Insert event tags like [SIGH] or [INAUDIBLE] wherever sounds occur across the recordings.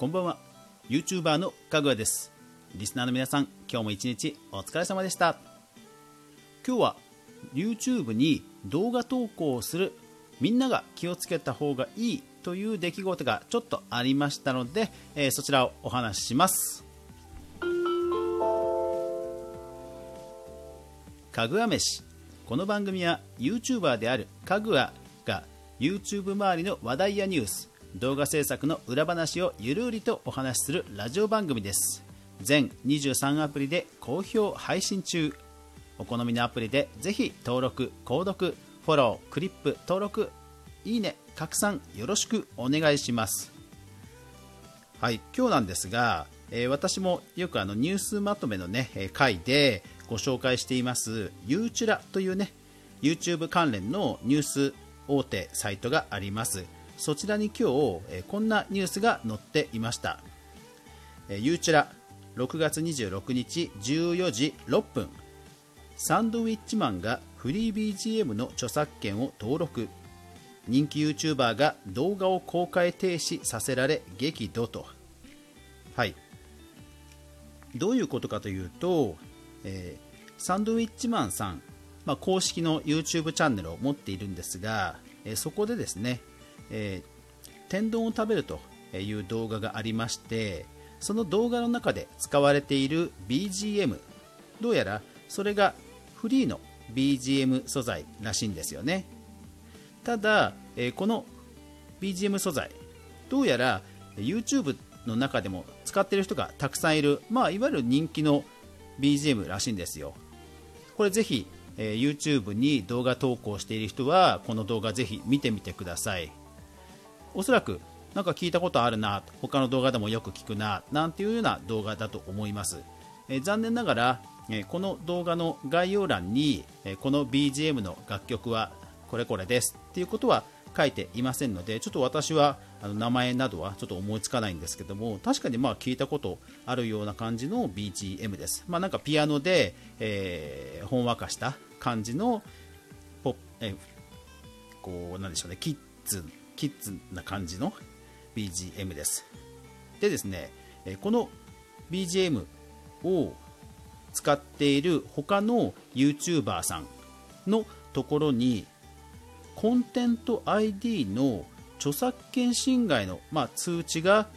こんばんは。YouTuber のかぐわです。リスナーの皆さん今日も一日お疲れ様でした。今日は YouTube に動画投稿をするみんなが気をつけた方がいいという出来事がちょっとありましたので、えー、そちらをお話しします。かぐわ飯。この番組は YouTuber であるかぐわが YouTube 周りの話題やニュース動画制作の裏話をゆるりとお話しするラジオ番組です。全23アプリで好評配信中。お好みのアプリでぜひ登録購読フォロークリップ登録いいね拡散よろしくお願いします。はい今日なんですが、えー、私もよくあのニュースまとめのね、えー、回でご紹介していますゆうちゅらというね YouTube 関連のニュース大手サイトがあります。そちらに今日、えこんなニュースが載っていました、えゆうちら6月26日14時6分。サンドウィッチマンがフリー BGM の著作権を登録。人気 YouTuber が動画を公開停止させられ激怒と。はい。どういうことかというと、えー、サンドウィッチマンさん、まあ、公式の YouTube チャンネルを持っているんですが、えー、そこでですねえー、天丼を食べるという動画がありましてその動画の中で使われている BGM どうやらそれがフリーの BGM 素材らしいんですよね。ただ、えー、この BGM 素材どうやら YouTube の中でも使ってる人がたくさんいる、まあ、いわゆる人気の BGM らしいんですよ。これぜひ、えー、YouTube に動画投稿している人はこの動画ぜひ見てみてください。おそらくなんか聞いたことあるな他の動画でもよく聞くななんていうような動画だと思います、えー、残念ながら、えー、この動画の概要欄に、えー、この BGM の楽曲はこれこれですっていうことは書いていませんのでちょっと私はあの名前などはちょっと思いつかないんですけども確かにまあ聞いたことあるような感じの BGM です、まあ、なんかピアノで、えー、ほんわかした感じのポ、えー、こうなんでしょうねキッズキッズな感じの BGM です。でですね、この BGM を使っている他の YouTuber さんのところにコンテント ID の著作権侵害の、まあ、通知が、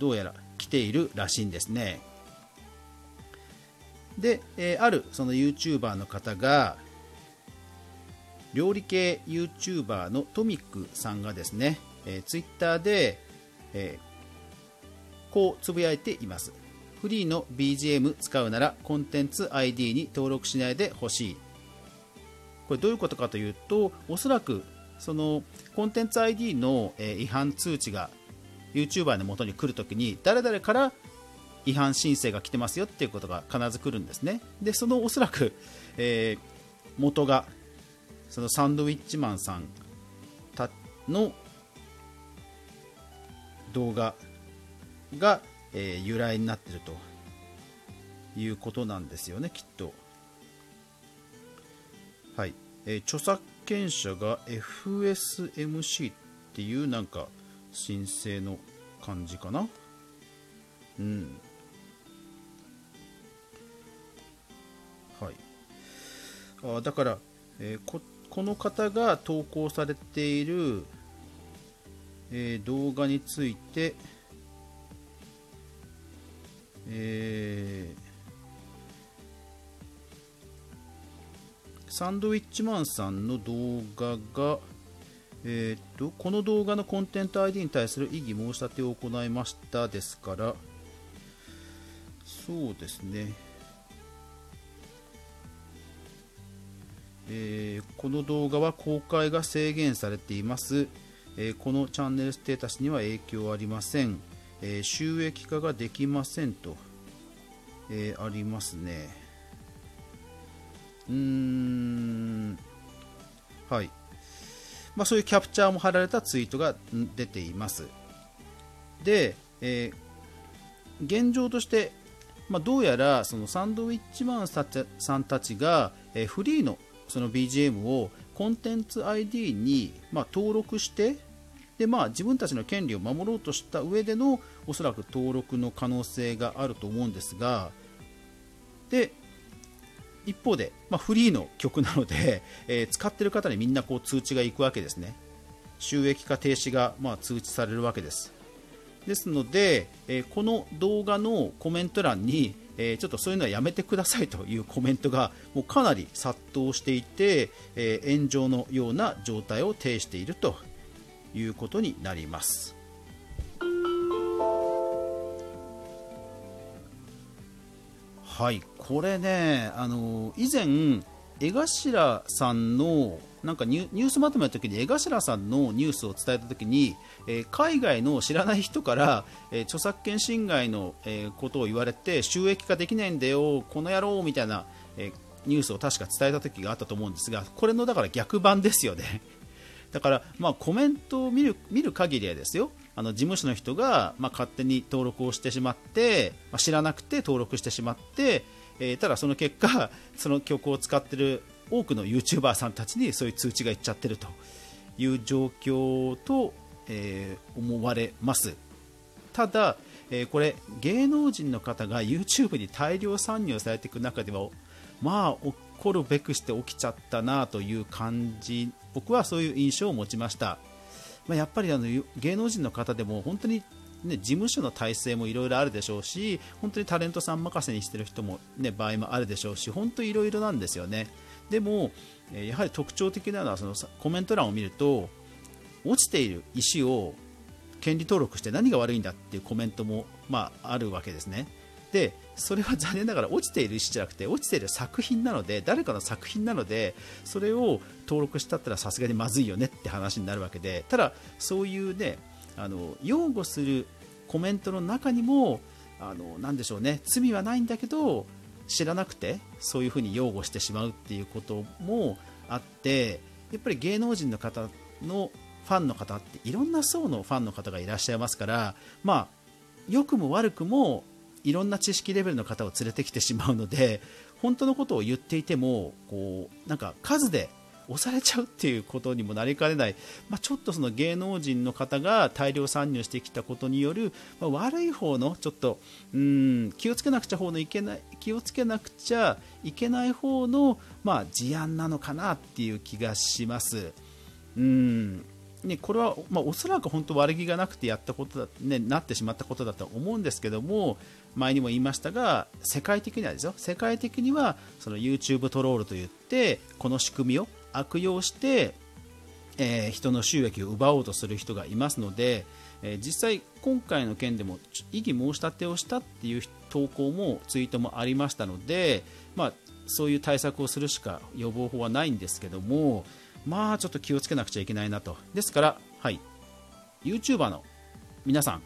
どうやら来ているらしいんですね。で、あるその YouTuber の方が料理系 YouTuber のトミックさんがですね、えー、Twitter で、えー、こうつぶやいています。フリーの BGM 使うならコンテンツ ID に登録しないでほしい。これどういうことかというとおそらくそのコンテンツ ID の、違反通知が YouTuber の元に来るときに誰々から違反申請が来てますよっていうことが必ず来るんですね。でそのおそらく、えー、元がそのサンドウィッチマンさんたの動画が、えー、由来になっているということなんですよねきっと。はい、えー、著作権者が FSMC っていうなんか申請の感じかな。うん。はい。あだから、えー、ここの方が投稿されている、えー、動画について、えー、サンドウィッチマンさんの動画が、えーと、この動画のコンテンツ ID に対する異議申し立てを行いましたですからそうですね。えー、この動画は公開が制限されています、え、このチャンネルステータスには影響ありません、え、収益化ができませんと、えありますね。うーん。はい。まあ、そういうキャプチャーも貼られたツイートが出ています。で、え現状としてまあ、どうやらそのサンドウィッチマンさんたちが、えフリーのその BGM をコンテンツ ID に、まあ、登録してでまあ、自分たちの権利を守ろうとした上でのおそらく登録の可能性があると思うんですがで一方で、まあ、フリーの曲なので、[LAUGHS] え、使ってる方にみんなこう通知がいくわけですね。収益化停止がまあ通知されるわけです。ですので、え、この動画のコメント欄に、え、ちょっとそういうのはやめてくださいというコメントがもうかなり殺到していて、え、炎上のような状態を呈しているということになります。はい、これね、あの以前、江頭さんのなんかニュースまとめの時に江頭さんのニュースを伝えた時に、えー、海外の知らない人から、えー、著作権侵害の、えー、ことを言われて収益化できないんだよ、この野郎みたいな、えニュースを確か伝えた時があったと思うんですがこれのだから逆版ですよね。[LAUGHS] だから、まあ、コメントを見る見る限りはですよあの事務所の人が、まあ、勝手に登録をしてしまって、まあ、知らなくて登録してしまって、えー、ただその結果その曲を使っている多くの YouTuber さんたちにそういう通知がいっちゃってるという状況と、えー、思われます。ただ、えー、これ芸能人の方が YouTube に大量参入されていく中ではまあ起こるべくして起きちゃったなという感じ僕はそういう印象を持ちました、まあ、やっぱりあの芸能人の方でも本当にね、事務所の体制もいろいろあるでしょうし本当にタレントさん任せにしてる人も、ね、場合もあるでしょうし本当いろいろなんですよね。でもやはり特徴的なのはそのコメント欄を見ると落ちている石を権利登録して何が悪いんだっていうコメントも、まあ、あるわけですね。でそれは残念ながら落ちている石じゃなくて落ちている作品なので誰かの作品なのでそれを登録したったらさすがにまずいよねって話になるわけでただそういうねあの擁護するコメントの中にもあのなでしょうね。罪はないんだけど知らなくてそういうふうに擁護してしまうっていうこともあってやっぱり芸能人の方のファンの方っていろんな層のファンの方がいらっしゃいますからまあ良くも悪くもいろんな知識レベルの方を連れてきてしまうので本当のことを言っていてもこうなんか数で押されちゃうっていうことにもなりかねない、まあ、ちょっとその芸能人の方が大量参入してきたことによる、まあ、悪い方のちょっとうん気をつけなくちゃ方のいけない気をつけなくちゃいけない方の、まあ、事案なのかなっていう気がします。うん。ね、これは、まあ、おそらく本当悪気がなくてやったことだ、ね、なってしまったことだと思うんですけども前にも言いましたが世界的にはですよ。世界的にはその YouTube トロールといってこの仕組みを悪用して、えー、人の収益を奪おうとする人がいますので、えー、実際、今回の件でも異議申し立てをしたっていう投稿もツイートもありましたので、まあ、そういう対策をするしか予防法はないんですけども、まあちょっと気をつけなくちゃいけないなと。ですから、はい、YouTuber の皆さん、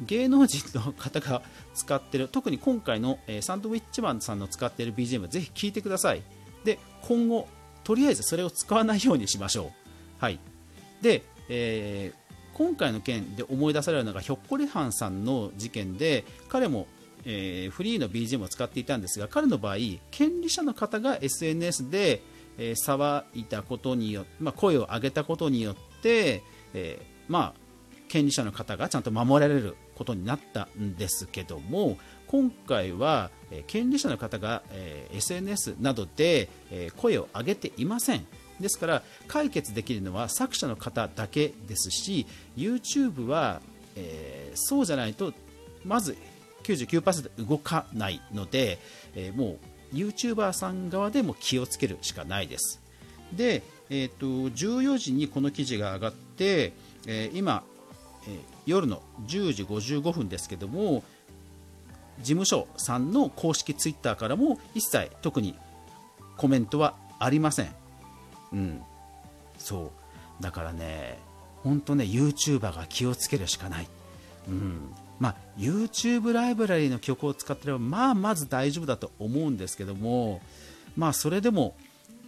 芸能人の方が使ってる、特に今回の、えー、サンドウィッチマンさんの使っている BGM、ぜひ聴いてください。で、今後、とりあえずそれを使わないようにしましょう。はい、で、えー、今回の件で思い出されるのがひょっこりはんさんの事件で彼も、えー、フリーの BGM を使っていたんですが彼の場合権利者の方が SNS で、えー、騒いだことによって、まあ、声を上げたことによって、えー、まあ、権利者の方がちゃんと守られることになったんですけども今回は、え権利者の方が、え SNS などで、え声を上げていません。ですから解決できるのは作者の方だけですし YouTube は、え、そうじゃないとまず99%動かないので、え、もう YouTuber さん側でも気をつけるしかないです。で、えーと、14時にこの記事が上がって、え、今、え、夜の10時55分ですけども事務所さんの公式ツイッターからも一切特にコメントはありません。うん、そうだからね、本当ね、YouTuber が気をつけるしかない。うんまあ、YouTube ライブラリーの曲を使ってれば、まあ、まず大丈夫だと思うんですけども、まあ、それでも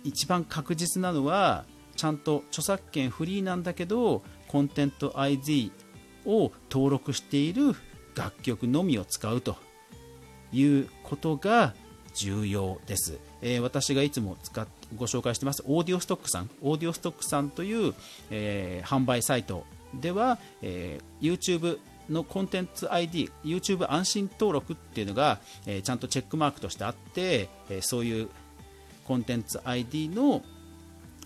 一番確実なのは、ちゃんと著作権フリーなんだけど、コンテント ID を登録している楽曲のみを使うということが重要です。えー、私がいつも使っご紹介してますオーディオストックさん、オーディオストックさんという、えー、販売サイトでは、えー、YouTube のコンテンツ ID、YouTube 安心登録っていうのが、えー、ちゃんとチェックマークとしてあって、えー、そういうコンテンツ ID の、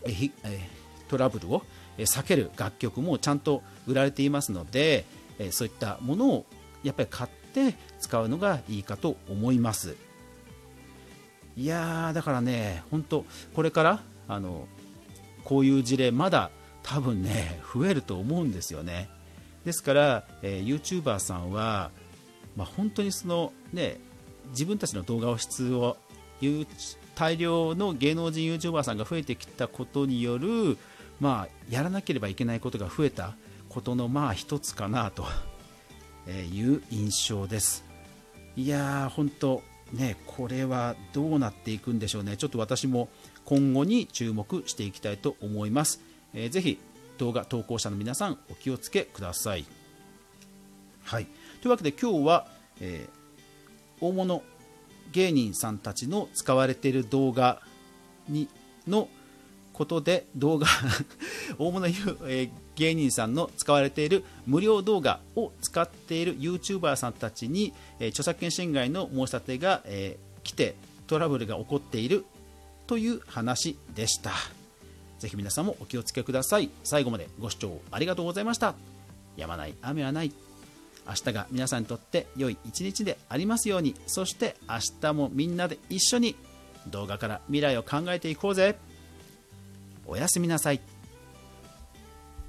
えーえー、トラブルを避ける楽曲もちゃんと売られていますので、そういったものをやっぱり買って使うのがいいかと思います。いやーだからね、本当これからあのこういう事例まだ多分ね増えると思うんですよね。ですから、えー、YouTuber さんは、まあ、本当にその、ね、自分たちの動画を質を大量の芸能人 YouTuber さんが増えてきたことによる、まあ、やらなければいけないことが増えたことのまあ一つかなと [LAUGHS] いう印象です。いやー本当ねこれはどうなっていくんでしょうね。ちょっと私も今後に注目していきたいと思います。えー、ぜひ動画投稿者の皆さんお気をつけください。はい、というわけで今日は、えー、大物芸人さんたちの使われている動画にのことで動画 [LAUGHS] 大物、えー、芸人さんの使われている無料動画を使っている YouTuber さんたちに、えー、著作権侵害の申し立てが、えー、来てトラブルが起こっているという話でした。ぜひ皆さんもお気をつけください。最後までご視聴ありがとうございました。やまない雨はない。明日が皆さんにとって良い一日でありますように、そして明日もみんなで一緒に動画から未来を考えていこうぜ。おやすみなさい。